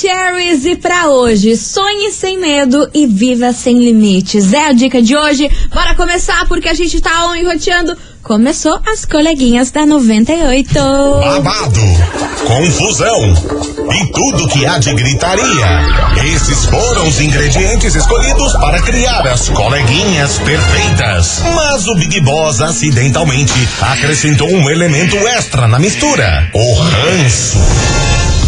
Maravicheries e pra hoje, sonhe sem medo e viva sem limites. É a dica de hoje. Bora começar porque a gente tá on enroteando. Começou as coleguinhas da 98. Babado, confusão e tudo que há de gritaria. Esses foram os ingredientes escolhidos para criar as coleguinhas perfeitas. Mas o Big Boss acidentalmente acrescentou um elemento extra na mistura: o ranço.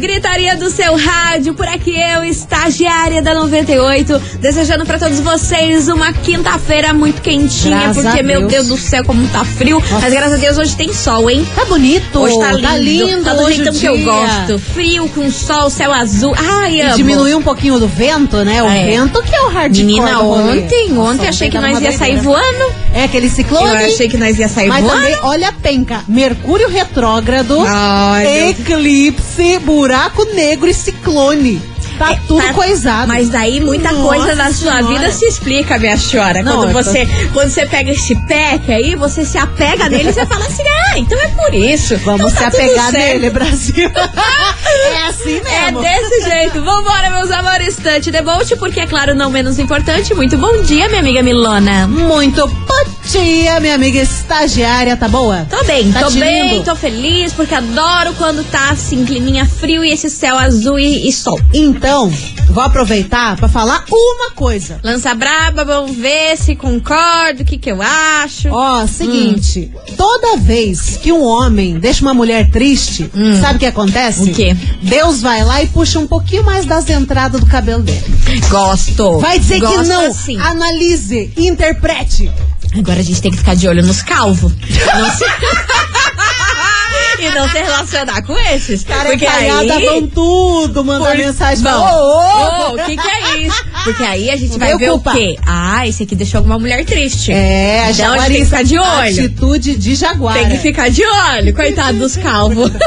Gritaria do seu rádio, por aqui eu, estagiária da 98, desejando para todos vocês uma quinta-feira muito quentinha, Graças porque, meu Deus. Deus do céu, como tá frio. Mas graças a Deus hoje tem sol, hein? Tá bonito. Hoje tá lindo. Tá lindo. Tá do hoje jeitão o que eu gosto. Frio, com sol, céu azul. Ai, E amo. diminuiu um pouquinho do vento, né? O É. vento que é o hardcore Menina, ontem, ontem Nossa, achei que nós ia sair doideira. voando. É aquele ciclone. Eu achei que nós ia sair Mas voando. também, olha a penca. Mercúrio retrógrado, Ai, eclipse, buraco negro e ciclone. Tá tudo Tá- coisado. Mas daí muita Nossa coisa da sua Senhora. vida se explica, minha senhora. Não, quando tô- você, quando você pega esse pack aí, você se apega nele e você fala assim, ah, então é por isso. Vamos então tá se apegar certo." nele, Brasil. é assim É mesmo. desse jeito. Vambora, meus amores. Tante Debolt, porque é claro, não menos importante. Muito bom dia, minha amiga Milona. Muito bom dia, minha amiga estagiária, tá boa? Tô bem, Tá tô bem, lindo. tô feliz, porque adoro quando tá assim, climinha frio e esse céu azul e, e sol. Então, vou aproveitar pra falar uma coisa. Lança braba, vamos ver se concordo, o que que eu acho. Ó, seguinte, toda vez que um homem deixa uma mulher triste, sabe o que acontece? O quê? Deus vai lá e puxa um pouquinho mais das entradas do cabelo dele. Gosto. Vai dizer Gosto que não. assim. Analise, interprete. Agora a gente tem que ficar de olho nos calvos. Não se- e não se relacionar com esses. porque Carecaiada aí... vão tudo, mandar Por- mensagem. Bom, Ô, ô, ô, o que que é isso? Porque aí a gente vai ver o quê? Ah, esse aqui deixou alguma mulher triste. É, a Então a gente tem que ficar de olho. Atitude de jaguar. Tem que ficar de olho, coitado dos calvos.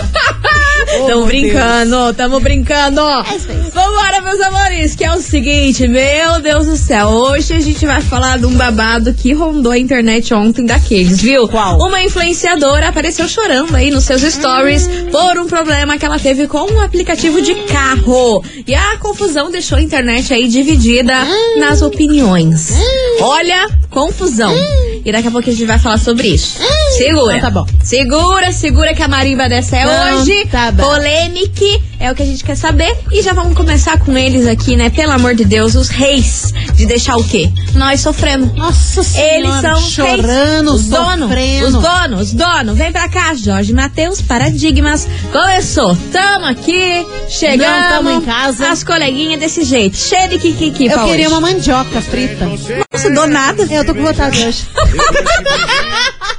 Oh, tamo brincando, tamo brincando. Vambora, meus amores, que é o seguinte, meu Deus do céu. Hoje a gente vai falar de um babado que rondou a internet ontem daqueles, viu? Qual? Uma influenciadora apareceu chorando aí nos seus stories por um problema que ela teve com um aplicativo de carro. E a confusão deixou a internet aí dividida nas opiniões. Olha, confusão. E daqui a pouco a gente vai falar sobre isso. Segura. Então tá bom. Segura, segura que a marimba dessa é Não, hoje. tá bom. Polêmica é o que a gente quer saber. E já vamos começar com eles aqui, né? Pelo amor de Deus, os reis de deixar o quê? Nós sofrendo. Nossa senhora, Eles são chorando, reis. os donos, sofrendo. os donos, os donos. Vem pra cá, Jorge Matheus, Paradigmas. Começou. Tamo aqui, chegamos. Não, tamo em casa. As coleguinhas desse jeito. Cheio de kikiki Eu queria hoje. uma mandioca frita. Nossa, do nada. Eu tô com vontade hoje.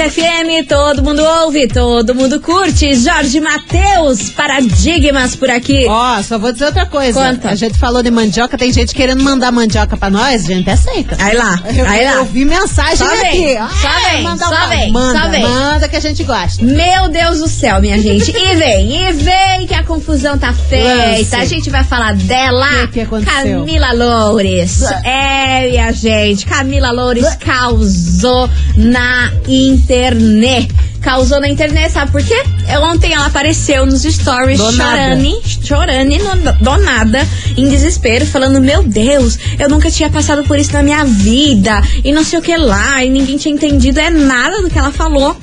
98 FM, todo mundo ouve, todo mundo curte. Jorge Matheus, Paradigmas por aqui. Ó, só vou dizer outra coisa. Conta. A gente falou de mandioca, tem gente querendo mandar mandioca pra nós, a gente aceita. Aí lá, Eu, aí lá. eu vi mensagem Só aqui. vem, Ah, só vem, manda só um- vem, manda, só vem. Manda que a gente gosta. Meu Deus do céu, minha gente. E vem, e vem que a confusão tá feita. Lance. A gente vai falar dela. O que que aconteceu? Camila Loures. É, minha gente. Camila Loures causou na internet. internet. Causou na internet, sabe por quê? Ontem ela apareceu nos stories chorando, chorando, no- do nada, em desespero, falando: Meu Deus, eu nunca tinha passado por isso na minha vida, e não sei o que lá, e ninguém tinha entendido é nada do que ela falou.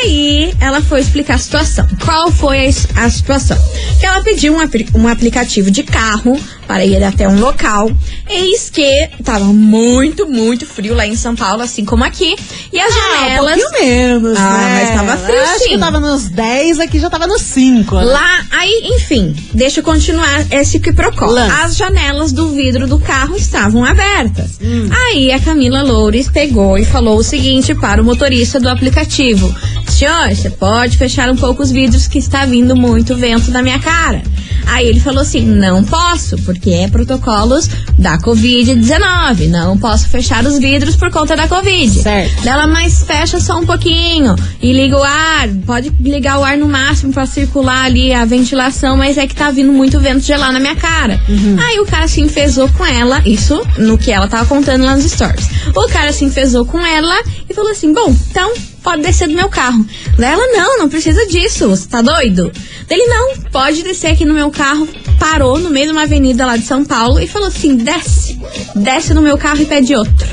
Aí ela foi explicar a situação. Qual foi a, a situação? Que ela pediu um, um aplicativo de carro para ir até um local. Eis que tava muito, muito frio lá em São Paulo, assim como aqui. E as Ah, um janelas. pouquinho menos, Ah, né? Mas tava frio, Acho que tava nos 10, aqui já tava nos 5. né? Lá, aí, enfim, deixa eu continuar esse que procura. As janelas do vidro do carro estavam abertas. Aí a Camila Loures pegou e falou o seguinte para o motorista do aplicativo: senhor, você pode fechar um pouco os vidros que está vindo muito vento na minha cara. Aí ele falou assim: não posso, porque é protocolos da Covid-19. Não posso fechar os vidros por conta da Covid. Certo. Dela, mas fecha só um pouquinho e liga o ar. Pode ligar o ar no máximo pra circular ali a ventilação, mas é que tá vindo muito vento gelar na minha cara. Aí o cara se enfesou com ela, isso no que ela tava contando lá nos stories. O cara se enfesou com ela e falou assim: bom, então pode descer do meu carro. Ela, não, não precisa disso, você tá doido? Ele, não, pode descer aqui no meu carro. Parou no meio de uma avenida lá de São Paulo e falou assim: desce, desce no meu carro e pede outro.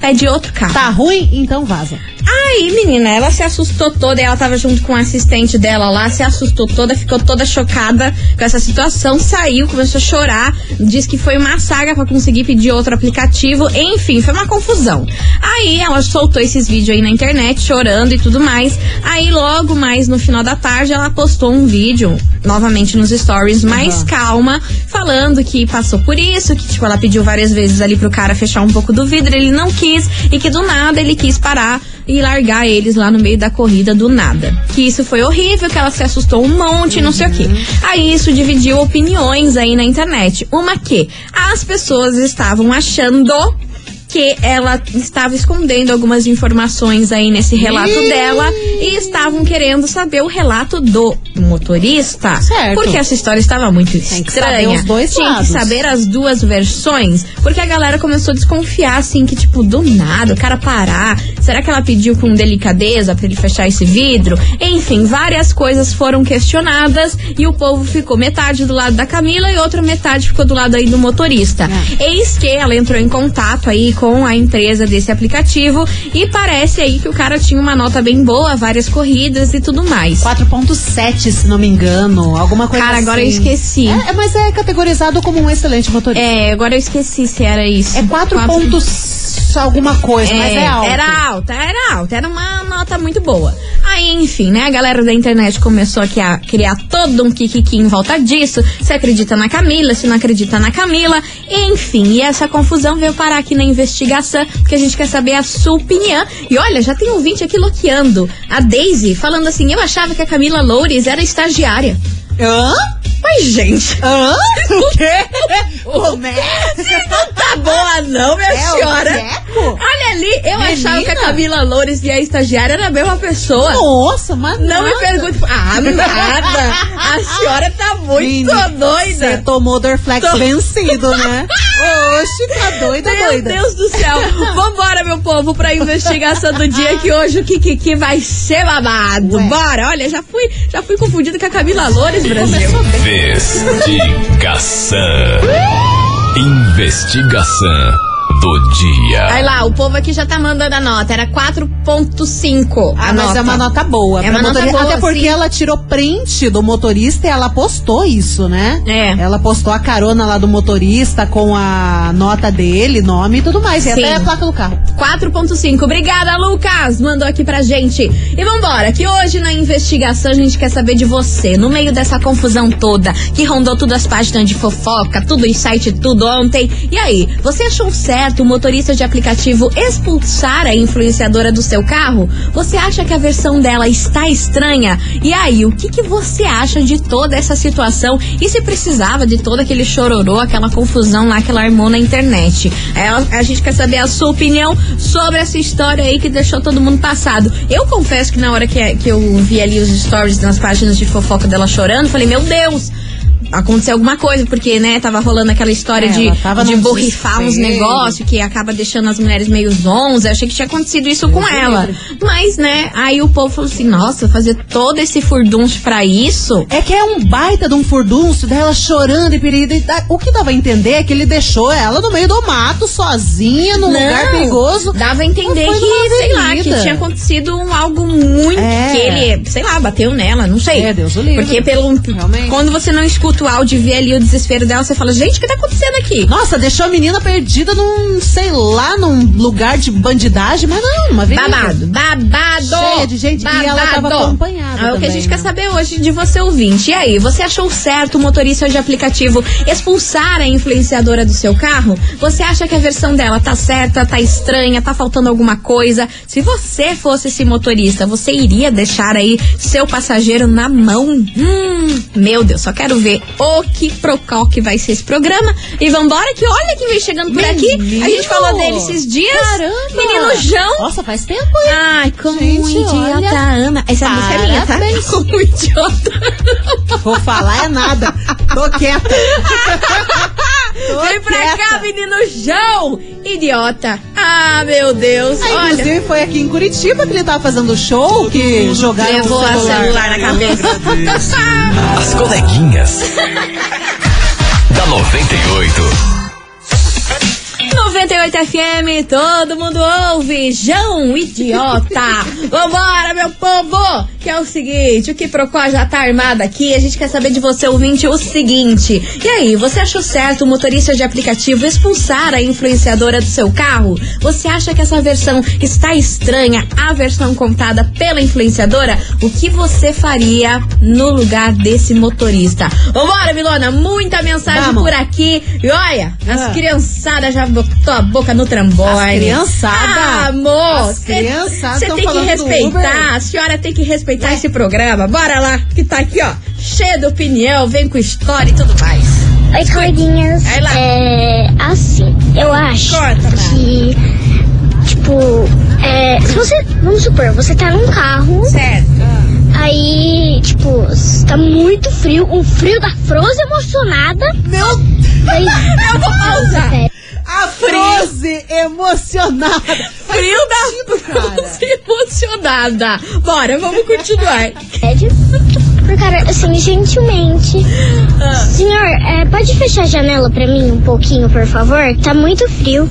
Pede outro carro. Tá ruim? Então vaza. Aí, menina, ela se assustou toda, ela tava junto com o assistente dela lá, se assustou toda, ficou toda chocada com essa situação, saiu, começou a chorar, disse que foi uma saga pra conseguir pedir outro aplicativo, enfim, foi uma confusão. Aí ela soltou esses vídeos aí na internet, chorando e tudo mais. Aí logo mais no final da tarde ela postou um vídeo, novamente nos stories, mais calma, falando que passou por isso, que tipo, ela pediu várias vezes ali pro cara fechar um pouco do vidro, ele não quis, e que do nada ele quis parar e largar eles lá no meio da corrida do nada. Que isso foi horrível, que ela se assustou um monte, não sei o quê. Aí isso dividiu opiniões aí na internet. Uma que as pessoas estavam achando que ela estava escondendo algumas informações aí nesse relato dela e estavam querendo saber o relato do motorista. Certo. Porque essa história estava muito que estranha. saber os dois Tinha lados. que saber as duas versões, porque a galera começou a desconfiar assim que tipo do nada o cara parar. Será que ela pediu com delicadeza pra ele fechar esse vidro? Enfim, várias coisas foram questionadas e o povo ficou metade do lado da Camila e outra metade ficou do lado aí do motorista. Eis que ela entrou em contato aí com a empresa desse aplicativo e parece aí que o cara tinha uma nota bem boa, várias corridas e tudo mais. 4.7, se não me engano. Alguma coisa Cara, assim. agora eu esqueci. É, é, mas é categorizado como um excelente motorista. É, agora eu esqueci se era isso. É 4 alguma coisa, mas é alto. Era alta, era alta, era uma nota muito boa. Aí, enfim, né, a galera da internet começou aqui a criar todo um kikiki em volta disso. Se acredita na Camila, se não acredita na Camila. Enfim, e essa confusão veio parar aqui na investigação, porque a gente quer saber a sua opinião. E olha, já tem um ouvinte aqui loqueando. A Daisy falando assim, eu achava que a Camila Loures era estagiária. Hã? Gente, Hã? O quê? É? não tá boa não, minha É o senhora. Olha ali, eu Menina. achava que a Camila Loures e a estagiária era a mesma pessoa. Nossa, mas Não me nada. pergunte. Ah, nada. A senhora tá muito Menina, Você doida. tomou Dorflex Tô- vencido, né? Oxe, tá doida, Meu doida. Deus do céu. Vambora, meu povo, pra investigação do dia que hoje o Kikiki vai ser babado. Ué. Bora. Olha, já fui, já fui confundido com a Camila Loures, Brasil. Investigação. Investigação do dia. Aí lá, o povo aqui já tá mandando a nota. Era 4.5 a Ah, mas nota. é uma nota boa. É uma nota motorista. boa, Até porque sim. ela tirou print do motorista e ela postou isso, né? É. Ela postou a carona lá do motorista com a nota dele, nome e tudo mais. E Sim. até a placa do carro. 4.5. Obrigada, Lucas. Mandou aqui pra gente. E vambora, que hoje na investigação a gente quer saber de você. No meio dessa confusão toda, que rondou todas as páginas de fofoca, tudo em site, tudo ontem. E aí, você achou certo o motorista de aplicativo expulsar a influenciadora do seu carro? Você acha que a versão dela está estranha? E aí, o que, que você acha de toda essa situação? E se precisava de todo aquele chororô, aquela confusão lá que ela armou na internet? É, a gente quer saber a sua opinião sobre essa história aí que deixou todo mundo passado. Eu confesso que na hora que, que eu vi ali os stories nas páginas de fofoca dela chorando, falei, meu Deus! Aconteceu alguma coisa, porque, né, tava rolando aquela história É, de, de borrifar uns negócios que acaba deixando as mulheres meio zonzas. Eu achei que tinha acontecido isso com ela. Mas, né, aí o povo falou assim: nossa, fazer todo esse furdunço pra isso? É que é um baita de um furdunço dela chorando e perigo. Dá- O que dava a entender é que ele deixou ela no meio do mato, sozinha, num lugar perigoso. Dava a entender Não que, sei lá, que tinha acontecido um, algo muito. É. Que ele, sei lá, bateu nela, não sei. É, Deus o livre. Porque pelo. Realmente. Quando você não escuta escuta o áudio e vê ali o desespero dela, você fala, gente, o que tá acontecendo aqui? Nossa, deixou a menina perdida num, sei lá, num lugar de bandidagem, mas não, uma avenida. Babado, babado! Cheia de gente, e ela tava babado. acompanhada É o que a também, gente né? quer saber hoje de você ouvinte. E aí, você achou certo o motorista de aplicativo expulsar a influenciadora do seu carro? Você acha que a versão dela tá certa, tá estranha, tá faltando alguma coisa? Se você fosse esse motorista, você iria deixar aí seu passageiro na mão? Hum, meu Deus, só quero ver o que procó que vai ser esse programa. E vambora que olha quem vem chegando por aqui. A gente falou dele esses dias. Caramba! Menino João. Nossa, faz tempo, hein? Ai, como Gente, um idiota olha, ama. Essa música é minha, tá? Como um idiota. Vou falar é nada. Tô quieta. Tô Vem pra quieta. cá, menino João. Idiota. Ah, meu Deus. Aí, Olha, inclusive, foi aqui em Curitiba que ele tava fazendo show, que jogaram levou o a celular. celular na cabeça. As coleguinhas. da 98. 98 FM, todo mundo ouve. João, idiota. Vambora, meu povo. Que é o seguinte, o que Procó já tá armado aqui. A gente quer saber de você, ouvinte, o seguinte. E aí, você achou certo o motorista de aplicativo expulsar a influenciadora do seu carro? Você acha que essa versão está estranha, a versão contada pela influenciadora? O que você faria no lugar desse motorista? Vambora, Milona, muita mensagem Vamos. por aqui. E olha, as Ah. criançadas já botou a boca no trambolho. Criançada? Ah, amor. Você tem que respeitar. A senhora tem que respeitar esse programa. Bora lá, que tá aqui, ó. Cheio de opinião, vem com história e tudo mais. Oi, coleguinhas. É. Assim, eu acho Corta, Mara. que. Tipo, é, se você. Vamos supor, você tá num carro, Certo. aí, tipo, tá muito frio, um frio da Frozen emocionada. Meu Aí, Eu vou pausar. A Froze emocionada. Frio da. Froze emocionada. Bora, vamos continuar. sério. Por cara, assim, gentilmente. Ah. Senhor, é, pode fechar a janela pra mim um pouquinho, por favor? Tá muito frio.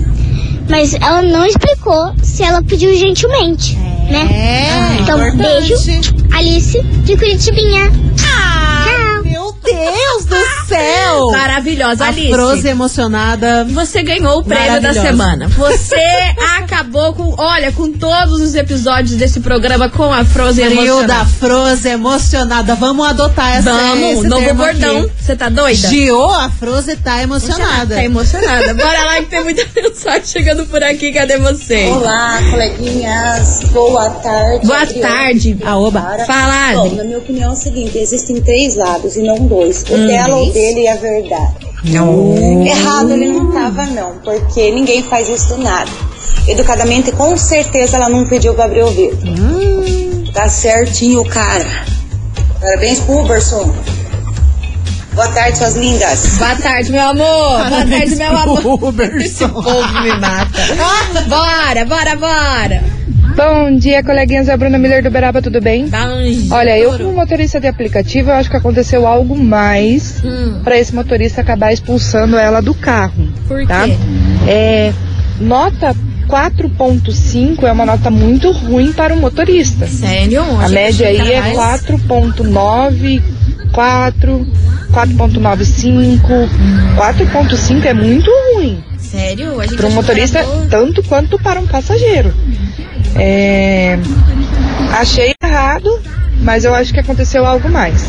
Mas ela não explicou se ela pediu gentilmente, né? É, Então, importante. beijo, Alice de Curitibinha. Ah, Tchau. Meu Deus do céu. maravilhosa, A Alice. Froze emocionada. Você ganhou o prêmio da semana. Você acabou com, olha, com todos os episódios desse programa com a Frozen Frio emocionada. da Froze emocionada. Vamos adotar essa Vamos, esse novo termo bordão. Você tá doida? Gio, a Froze tá emocionada. Tá emocionada. Bora lá que tem muita mensagem chegando por aqui. Cadê você? Olá, coleguinhas. Boa tarde. Boa Adriana. tarde. A oba. Para. Fala, Bom, Adri. na minha opinião é o seguinte, existem três lados e não dois. O Hum. dela ou dele é a verdade. Errado ele não tava não, porque ninguém faz isso do nada. Educadamente, com certeza ela não pediu pra abrir o vidro. Hum. Tá certinho, cara. Parabéns pro Uberson. Boa tarde, suas lindas. Boa tarde, meu amor. Boa tarde, meu amor. Uberson. Esse povo me mata. Bora, bora, bora. Bom dia, coleguinhas. É a Bruna Miller do Beraba, tudo bem? Um Olha, eu como motorista de aplicativo, eu acho que aconteceu algo mais Hum, para esse motorista acabar expulsando ela do carro, por tá? quê? É, nota 4.5 é uma nota muito ruim para o motorista. Sério? A média aí é mais? 4.9, 4, 4.95. 4.5 é muito ruim Sério? Para um que motorista, tanto quanto para um passageiro. É, achei errado, mas eu acho que aconteceu algo mais.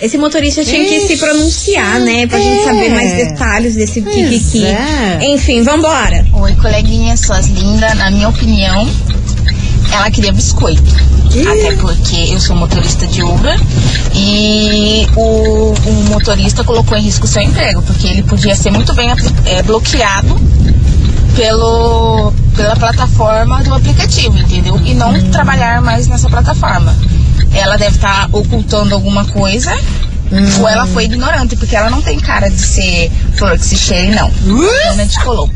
Esse motorista tinha que se pronunciar, né? Pra gente é. saber mais detalhes desse kikiki. é. Enfim, vambora. Oi, coleguinha, suas lindas. Na minha opinião, ela queria biscoito. Até porque eu sou motorista de Uber e o, o motorista colocou em risco o seu emprego, porque ele podia ser muito bem eh, bloqueado pelo, pela plataforma do aplicativo, entendeu? E não trabalhar mais nessa plataforma. Ela deve estar ocultando alguma coisa. Ou ela foi ignorante, porque ela não tem cara de ser flor que se cheire, não. Realmente colou.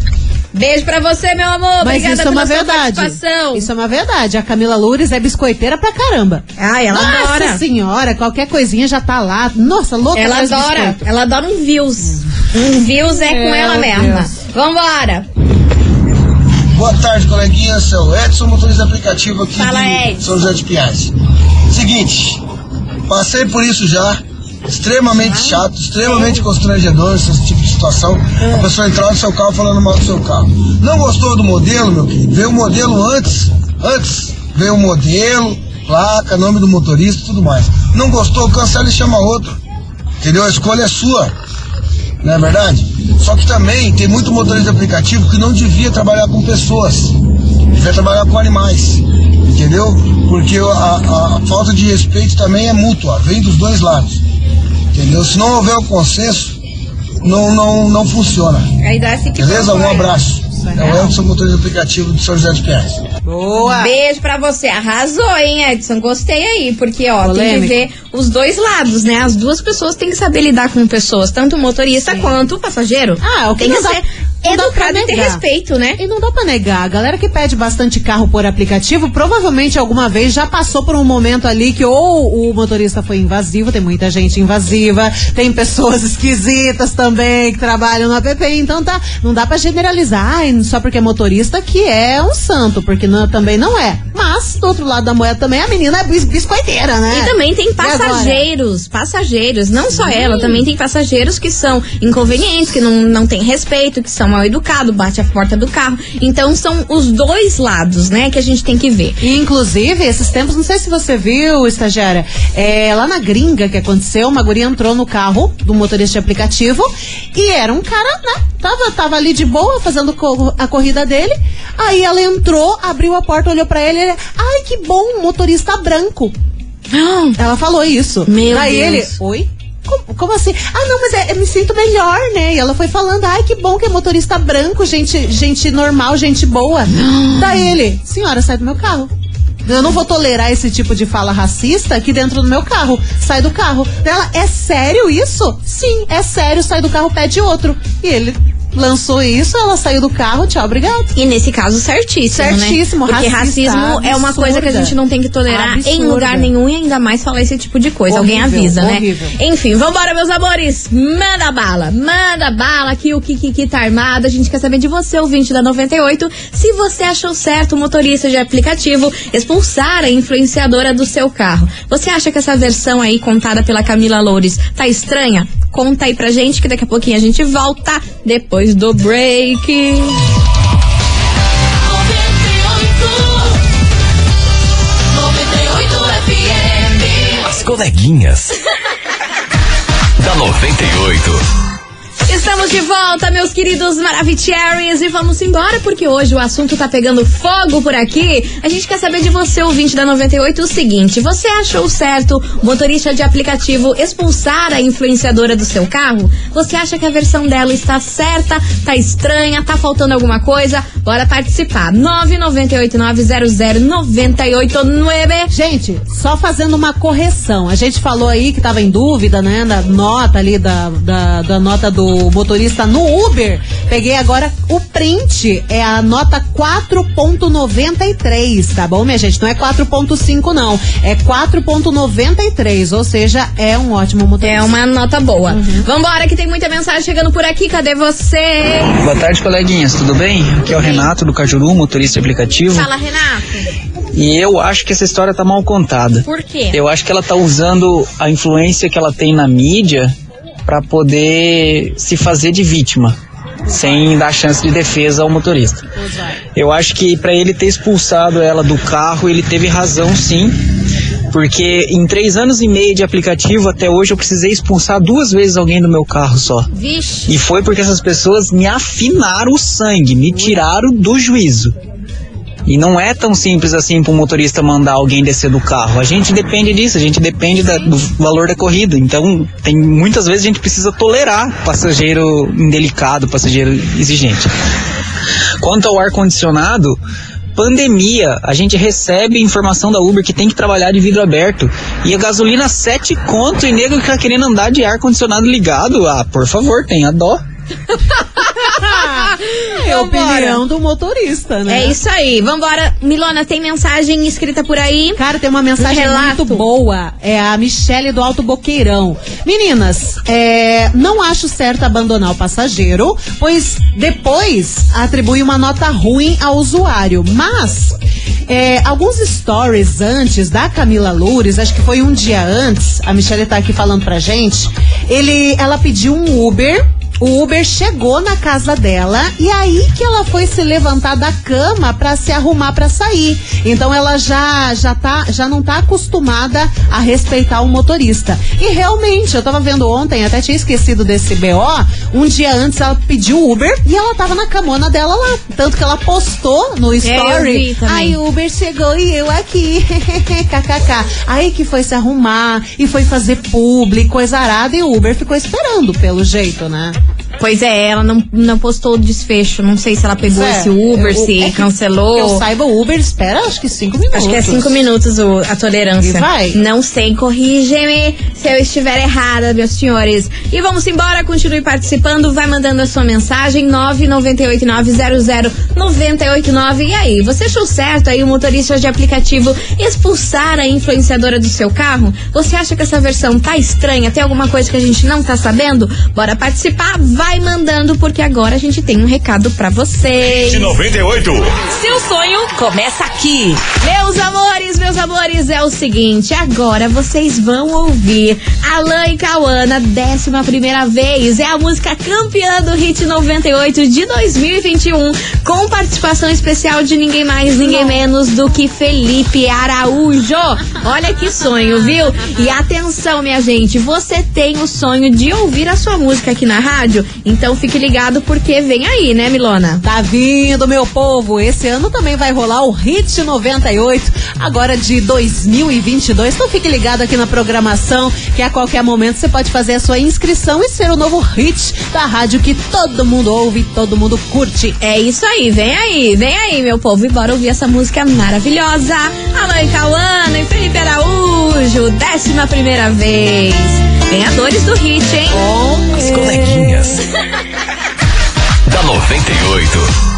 Beijo pra você, meu amor. Mas Obrigada isso é uma verdade. Isso é uma verdade. A Camila Loures é biscoiteira pra caramba. Ai, ela Nossa adora. senhora, qualquer coisinha já tá lá. Nossa, louca Ela adora. biscoito. Ela adora um views. Um views é com ela mesma. Deus. Vambora. Boa tarde, coleguinha. Sou Edson, motorista aplicativo aqui Fala, de Edson. São José de Pinhais. Seguinte, passei por isso já. Extremamente chato, extremamente constrangedor esse tipo de situação. A pessoa entrar no seu carro falando mal do seu carro. Não gostou do modelo, meu querido? Veio o modelo antes, antes. Veio o modelo, placa, nome do motorista e tudo mais. Não gostou, cancela e chama outro. Entendeu? A escolha é sua. Não é verdade? Só que também tem muito motorista de aplicativo que não devia trabalhar com pessoas. Devia trabalhar com animais. Entendeu? Porque a, a- a falta de respeito também é mútua, vem dos dois lados. Entendeu? Se não houver o consenso, não, não, não funciona. Beleza? Um concorda. Abraço. É o Edson, motorista de aplicativo de São José de Pinhais. Boa! Beijo pra você. Arrasou, hein, Edson? Gostei aí, porque, ó, tem que ver os dois lados, né? As duas pessoas têm que saber lidar com pessoas, tanto o motorista quanto o passageiro. Ah, o que tem que ser não dá pra e ter negar. respeito, né? E não dá pra negar, a galera que pede bastante carro por aplicativo, provavelmente alguma vez já passou por um momento ali que ou o motorista foi invasivo, tem muita gente invasiva, tem pessoas esquisitas também que trabalham no app, então tá, não dá pra generalizar, ai, só porque é motorista que é um santo, porque não- também não é. Mas, do outro lado da moeda também, a menina é bis- biscoiteira, né? E também tem passageiros, passageiros, não só ela, também tem passageiros que são inconvenientes, que não, não têm respeito, que são mal educados, bate a porta do carro. Então são os dois lados, né, que a gente tem que ver. Inclusive, esses tempos, não sei se você viu, estagiária, é, lá na gringa que aconteceu, uma guria entrou no carro do motorista de aplicativo e era um cara, né? Tava, tava ali de boa, fazendo co- a corrida dele. Aí ela entrou, abriu a porta, olhou pra ele, ele, ai que bom, um motorista branco. Ela falou isso. Meu Deus. ele, oi? Como, como assim? Ah, não, mas é, eu me sinto melhor, né? E ela foi falando, ai, que bom que é motorista branco, gente, gente normal, gente boa. Daí ele, senhora, sai do meu carro. Eu não vou tolerar esse tipo de fala racista aqui dentro do meu carro. Sai do carro. Ela, é sério isso? Sim, é sério, sai do carro, pede outro. E ele lançou isso, ela saiu do carro, tchau, obrigado. E nesse caso, certíssimo, Certíssimo, né? Porque racismo é uma coisa que a absurda. gente não tem que tolerar em Absurda. lugar nenhum e ainda mais falar esse tipo de coisa. Alguém Horrível, avisa, né? horrível. Enfim, vambora, meus amores. Manda bala, manda bala que o Kiki tá armado. A gente quer saber de você, ouvinte da 98, se você achou certo o motorista de aplicativo expulsar a influenciadora do seu carro. Você acha que essa versão aí contada pela Camila Loures tá estranha? Conta aí pra gente que daqui a pouquinho a gente volta depois do break. As coleguinhas. da 98. Estamos de volta, meus queridos Maravicheries, e vamos embora porque hoje o assunto tá pegando fogo por aqui. A gente quer saber de você, ouvinte da 98, o seguinte: você achou certo o motorista de aplicativo expulsar a influenciadora do seu carro? Você acha que a versão dela está certa, tá estranha, tá faltando alguma coisa? Bora participar. 998900989. Gente, só fazendo uma correção. A gente falou aí que tava em dúvida, né? Da nota ali, da, da, da nota do motorista no Uber. Peguei agora o print. É a nota 4.93, tá bom, minha gente? Não é 4.5, não. É 4.93. Ou seja, é um ótimo motorista. É uma nota boa. Vambora, que tem muita mensagem chegando por aqui. Cadê você? Boa tarde, coleguinhas, tudo bem? Aqui é o Renato do Cajuru, motorista aplicativo. Fala, Renato. E eu acho que essa história tá mal contada. Por quê? Eu acho que ela tá usando a influência que ela tem na mídia para poder se fazer de vítima, sem dar chance de defesa ao motorista. Eu acho que para ele ter expulsado ela do carro, ele teve razão sim. Porque em três anos e meio de aplicativo, até hoje, eu precisei expulsar duas vezes alguém do meu carro só. Vixe. E foi porque essas pessoas me afinaram o sangue, me tiraram do juízo. E não é tão simples assim para um motorista mandar alguém descer do carro. A gente depende disso, a gente depende da- do valor da corrida. Então, tem muitas vezes a gente precisa tolerar passageiro indelicado, passageiro exigente. Quanto ao ar condicionado, pandemia, a gente recebe informação da Uber que tem que trabalhar de vidro aberto. E a gasolina 7 conto e nego que tá querendo andar de ar condicionado ligado. Ah, por favor, tenha dó. É a opinião do motorista, né? É isso aí. Vambora. Milona, tem mensagem escrita por aí? Cara, tem uma mensagem Um relato. muito boa. É a Michele do Alto Boqueirão. Meninas, é, não acho certo abandonar o passageiro, pois depois atribui uma nota ruim ao usuário. Mas é, alguns stories antes da Camila Loures, acho que foi um dia antes, a Michelle tá aqui falando pra gente, ele, ela pediu um Uber o Uber chegou na casa dela e aí que ela foi se levantar da cama para se arrumar para sair. Então ela já já tá já não tá acostumada a respeitar o motorista. E realmente, eu tava vendo ontem, até tinha esquecido desse BO, um dia antes ela pediu Uber e ela tava na camona dela lá, tanto que ela postou no story. É, também. Aí o Uber chegou e eu aqui. KKK. Aí que foi se arrumar e foi fazer publi, coisa arada e o Uber ficou esperando pelo jeito, né? Pois é, ela não, não postou o desfecho. Não sei se ela pegou É, esse Uber, eu- se é cancelou. Que eu saiba, o Uber espera acho que cinco minutos. Acho que é cinco minutos o- a tolerância. E vai? Não sei, corrige-me se eu estiver errada, meus senhores. E vamos embora, continue participando, vai mandando a sua mensagem, 998900989. E aí, você achou certo aí o motorista de aplicativo expulsar a influenciadora do seu carro? Você acha que essa versão tá estranha? Tem alguma coisa que a gente não tá sabendo? Bora participar, vai mandando, porque agora a gente tem um recado pra vocês. De 98. Seu sonho começa aqui. Meus amores, meus amores, é o seguinte, agora vocês vão ouvir Alan e Cauana, décima primeira vez. É a música campeã do Hit 98 de 2021, com participação especial de ninguém mais, ninguém menos do que Felipe Araújo. Olha que sonho, viu? E atenção, minha gente, você tem o sonho de ouvir a sua música aqui na rádio? Então fique ligado porque vem aí, né, Milona? Tá vindo, meu povo. Esse ano também vai rolar o Hit 98, agora de 2022. Então fique ligado aqui na programação, que a qualquer momento você pode fazer a sua inscrição e ser o novo hit da rádio que todo mundo ouve, todo mundo curte. É isso aí, vem aí, vem aí, meu povo, e bora ouvir essa música maravilhosa. Alô, Cauana e Felipe Araújo, décima primeira vez. Ganhadores do hit, hein? As coleguinhas. da 98.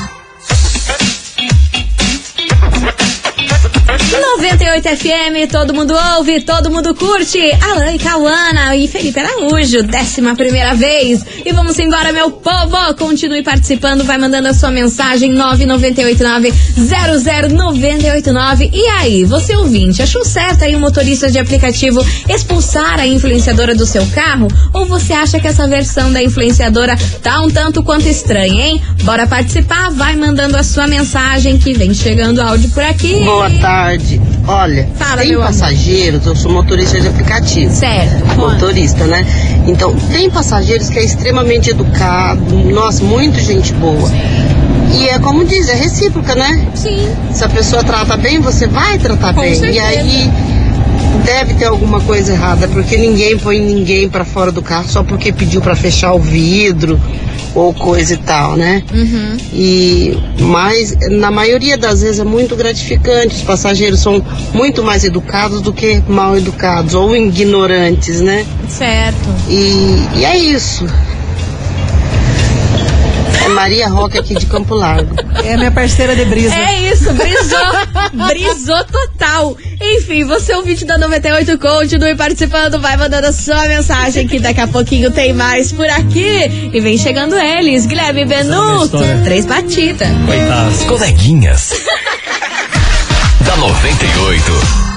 98 FM, todo mundo ouve, todo mundo curte. Alan e Cauana e Felipe Araújo, décima primeira vez. E vamos embora, meu povo. Continue participando, vai mandando a sua mensagem 998900989. E aí, você ouvinte, achou certo aí o motorista de aplicativo expulsar a influenciadora do seu carro? Ou você acha que essa versão da influenciadora tá um tanto quanto estranha, hein? Bora participar, vai mandando a sua mensagem que vem chegando áudio por aqui. Boa tarde. Olha, Fala, tem meu amor. passageiros, eu sou motorista de aplicativo. Certo. Motorista, né? Então, tem passageiros que é extremamente educado, nossa, muito gente boa. E é como diz, é recíproca, né? Sim. Se a pessoa trata bem, você vai tratar Com bem. certeza. E aí deve ter alguma coisa errada, porque ninguém põe ninguém pra fora do carro só porque pediu pra fechar o vidro ou coisa e tal, né? Uhum. E mas na maioria das vezes é muito gratificante. Os passageiros são muito mais educados do que mal educados ou ignorantes, né? Certo. E, e é isso. É Maria Roca aqui de Campo Largo. É minha parceira de brisa. É isso, brisou, brisou total. Enfim, você ouvinte da 98, continue participando, vai mandando a sua mensagem que daqui a pouquinho tem mais por aqui. E vem chegando eles, Guilherme Benuto, três batidas. As coleguinhas. da 98.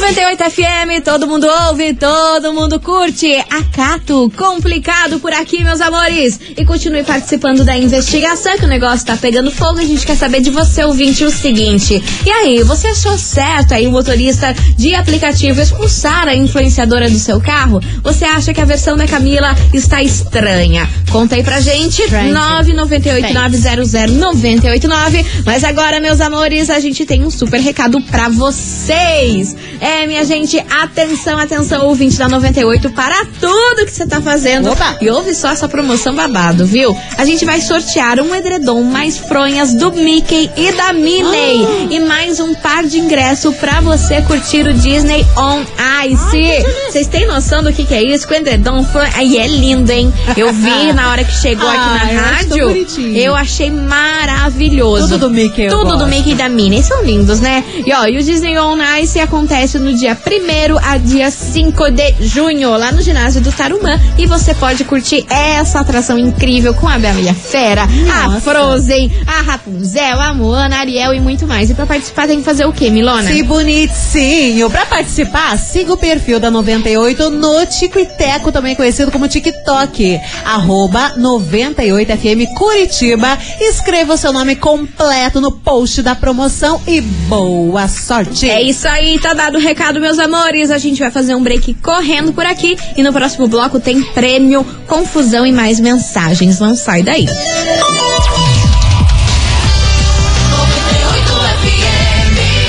98 FM, todo mundo ouve, todo mundo curte. Acato, complicado por aqui, meus amores. E continue participando da investigação, que o negócio tá pegando fogo. A gente quer saber de você, ouvinte, o seguinte. E aí, você achou certo aí o motorista de aplicativo expulsar a influenciadora do seu carro? Você acha que a versão da Camila está estranha? Conta aí pra gente, 998900989. Mas agora, meus amores, a gente tem um super recado pra vocês. É, minha gente, atenção, atenção, ouvinte da 98, para tudo que você tá fazendo. Opa! E ouve só essa promoção babado, viu? A gente vai sortear um edredom mais fronhas do Mickey e da Minnie. E mais um par de ingresso pra você curtir o Disney On Ice. Vocês têm noção do que, que é isso? Com edredom fronha. Aí é lindo, hein? Eu vi na hora que chegou aqui Ah, na acho tão rádio. Eu achei maravilhoso. Tudo do Mickey Tudo do. Mickey e da Minnie. São lindos, né? E ó, e o Disney On Ice acontece no dia 1 a dia 5 de junho, lá no ginásio do Tarumã. E você pode curtir essa atração incrível com a Bela e a Fera, a Nossa. Frozen, a Rapunzel, a Moana, a Ariel e muito mais. E pra participar tem que fazer o quê, Milona? Que bonitinho! Pra participar, siga o perfil da 98 no Tico e Teco, também conhecido como TikTok. Arroba 98FM Curitiba. Escreva o seu nome completo no post da promoção e boa sorte! É isso aí, tá dado recado, meus amores. A gente vai fazer um break correndo por aqui. E no próximo bloco tem prêmio, confusão e mais mensagens. Não sai daí.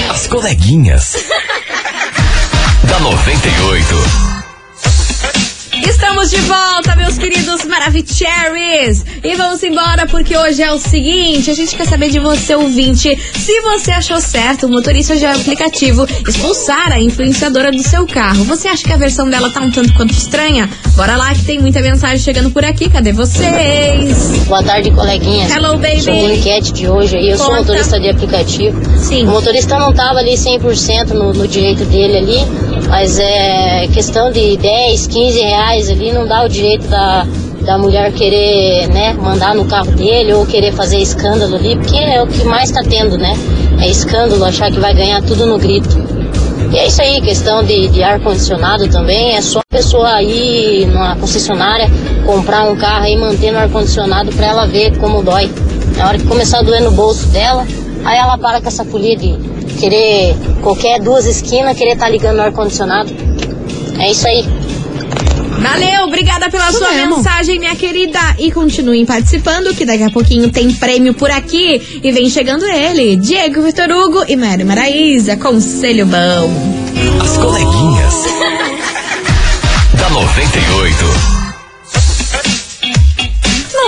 As coleguinhas. da 98. Estamos de volta, meus queridos Maravicheries! E vamos embora porque hoje é o seguinte: a gente quer saber de você, ouvinte, se você achou certo o motorista de aplicativo expulsar a influenciadora do seu carro. Você acha que a versão dela tá um tanto quanto estranha? Bora lá que tem muita mensagem chegando por aqui. Cadê vocês? Boa tarde, coleguinhas. Hello, baby. Sobre a enquete de hoje aí, eu sou Conta. motorista de aplicativo. Sim. O motorista não tava ali 100% no, no direito dele ali, mas é questão de 10, 15 reais ali, não dá o direito da, da mulher querer, né, mandar no carro dele ou querer fazer escândalo ali, porque é o que mais tá tendo, né? É escândalo, achar que vai ganhar tudo no grito. E é isso aí, questão de, de ar-condicionado também, é só a pessoa ir numa concessionária, comprar um carro e manter no ar-condicionado pra ela ver como dói. Na hora que começar a doer no bolso dela, aí ela para com essa folia de querer qualquer duas esquinas, querer estar ligando no ar-condicionado. É isso aí. Valeu, obrigada pela Isso sua mesmo. mensagem, minha querida. E continuem participando, que daqui a pouquinho tem prêmio por aqui. E vem chegando ele, Diego Vitor Hugo e Mary Maraíza, Conselho Bom. As coleguinhas. da 98.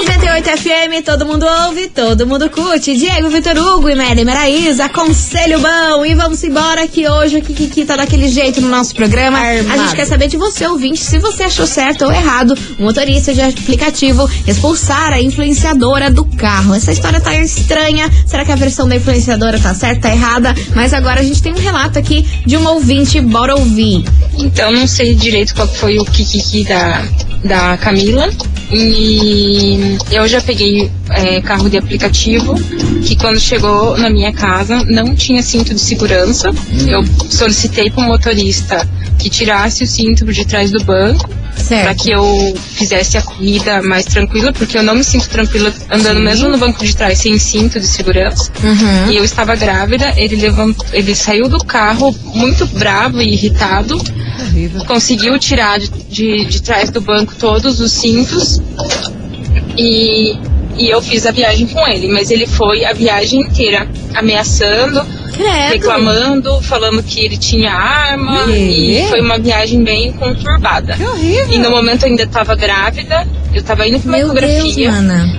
98 FM, todo mundo ouve, todo mundo curte. Diego Vitor Hugo e Mary Maraíza, Conselho Bom. E vamos embora que hoje o Kikiki tá daquele jeito no nosso programa. A Armado. gente quer saber de você, ouvinte, se você achou certo ou errado o motorista de aplicativo expulsar a influenciadora do carro. Essa história tá estranha. Será que a versão da influenciadora tá certa, tá errada? Mas agora a gente tem um relato aqui de um ouvinte, bora ouvir. Então, não sei direito qual foi o kikiki da, da Camila. E eu já peguei é, carro de aplicativo que quando chegou na minha casa não tinha cinto de segurança. Eu solicitei para o motorista que tirasse o cinto de trás do banco para que eu fizesse a corrida mais tranquila, porque eu não me sinto tranquila andando Sim. mesmo no banco de trás sem cinto de segurança. Uhum. E eu estava grávida, ele levantou, ele saiu do carro muito bravo e irritado. Conseguiu tirar de, de, de trás do banco todos os cintos e, e eu fiz a viagem com ele, mas ele foi a viagem inteira ameaçando, reclamando, falando que ele tinha arma E? e foi uma viagem bem conturbada. Que horrível. E no momento eu ainda estava grávida, eu estava indo pra uma ecografia.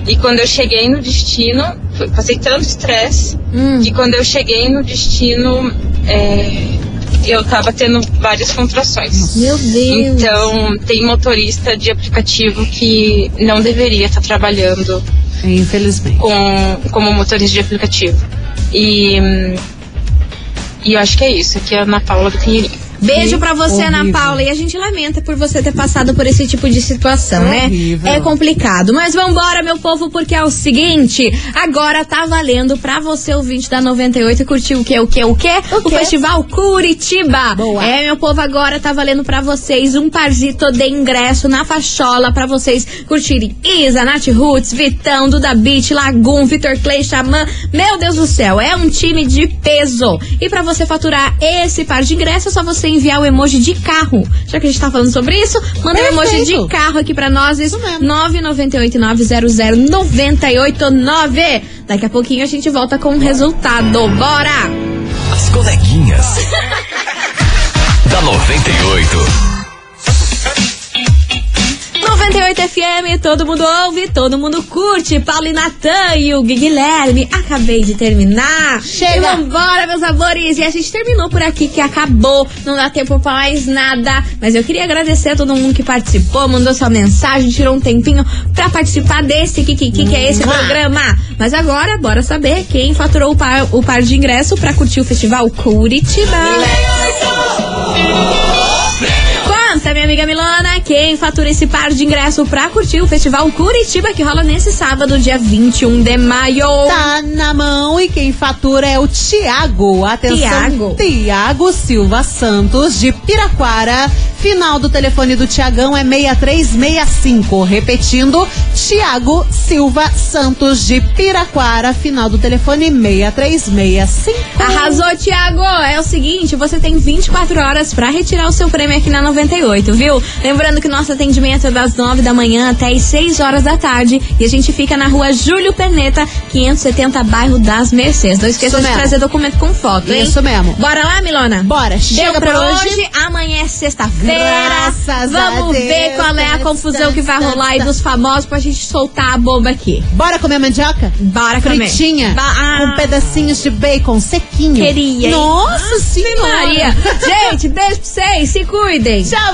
E quando eu cheguei no destino, passei tanto estresse Hum. que quando eu cheguei no destino, é, eu tava tendo várias contrações. Meu Deus. Então, tem motorista de aplicativo que não deveria estar trabalhando Infelizmente. com, como motorista de aplicativo. E, hum, e eu acho que é isso. Aqui é a Ana Paula do Pinheirinho. Beijo pra você, Ana horrível. Paula. E a gente lamenta por você ter passado por esse tipo de situação, né? Horrível. É complicado. Mas vambora, meu povo, porque é o seguinte: agora tá valendo pra você, ouvinte da 98, curtir o quê? O quê? O quê? O, quê? Festival Curitiba. Boa. É, meu povo, agora tá valendo pra vocês um parzito de ingresso na fachola pra vocês curtirem Isa, Nath Roots, Vitão, Duda Beat, Lagum, Vitor Clay, Xamã. Meu Deus do céu, é um time de peso. E pra você faturar esse par de ingressos, é só você enviar o emoji de carro. Já que a gente tá falando sobre isso, manda um emoji de carro aqui pra nós. Isso mesmo. 998900989. Daqui a pouquinho a gente volta com o resultado. Bora! As coleguinhas. da 98. 98 98 FM, todo mundo ouve, todo mundo curte. Paulo e Natan e o Gui Guilherme. Acabei de terminar. Chega. E vambora, meus amores. E a gente terminou por aqui, que acabou. Não dá tempo pra mais nada. Mas eu queria agradecer a todo mundo que participou, mandou sua mensagem, tirou um tempinho pra participar desse Kikiki, que é esse programa. Mas agora, bora saber quem faturou o par, o par de ingresso pra curtir o festival Curitiba. Conta, minha amiga Milana, quem fatura esse par de ingresso pra curtir o Festival Curitiba que rola nesse sábado, dia 21 de maio. Tá na mão e quem fatura é o Tiago. Atenção, Tiago. Tiago Silva Santos, de Piraquara. Final do telefone do Tiagão é 6365. Repetindo, Tiago Silva Santos, de Piraquara. Final do telefone 6365. Arrasou, Tiago! É o seguinte, você tem 24 horas pra retirar o seu prêmio aqui na 98, viu? Lembrando que nosso atendimento é das 9 da manhã até as 6 horas da tarde e a gente fica na rua Júlio Perneta, 570, bairro das Mercês. Não esqueça de trazer documento com foto, hein? Isso mesmo. Bora lá, Milona? Bora, chega Deu pra pra hoje. hoje. Amanhã é sexta-feira. Vamos ver qual é a confusão que vai rolar aí tá. dos famosos pra gente soltar a bomba aqui. Bora comer mandioca? Bora comer. Fritinha. Ba- ah. Com pedacinhos de bacon sequinho. Queria, hein? Nossa senhora. Maria. Gente, beijo pra vocês. Se cuidem. Tchau,